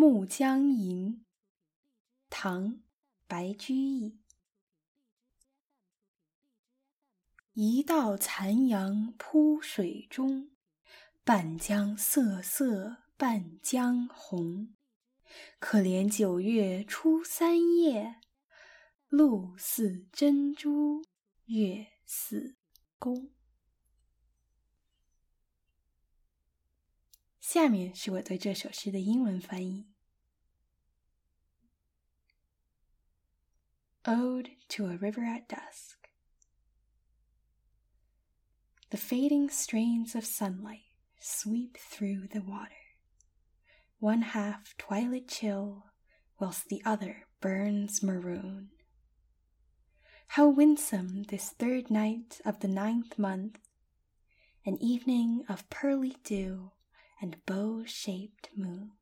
暮江吟，唐·白居易。一道残阳铺水中，半江瑟瑟半江红。可怜九月初三夜，露似真珠月似弓。下面是我对这首诗的英文翻译。Ode to a River at Dusk. The fading strains of sunlight sweep through the water, one half twilight chill, whilst the other burns maroon. How winsome this third night of the ninth month, an evening of pearly dew and bow shaped moon.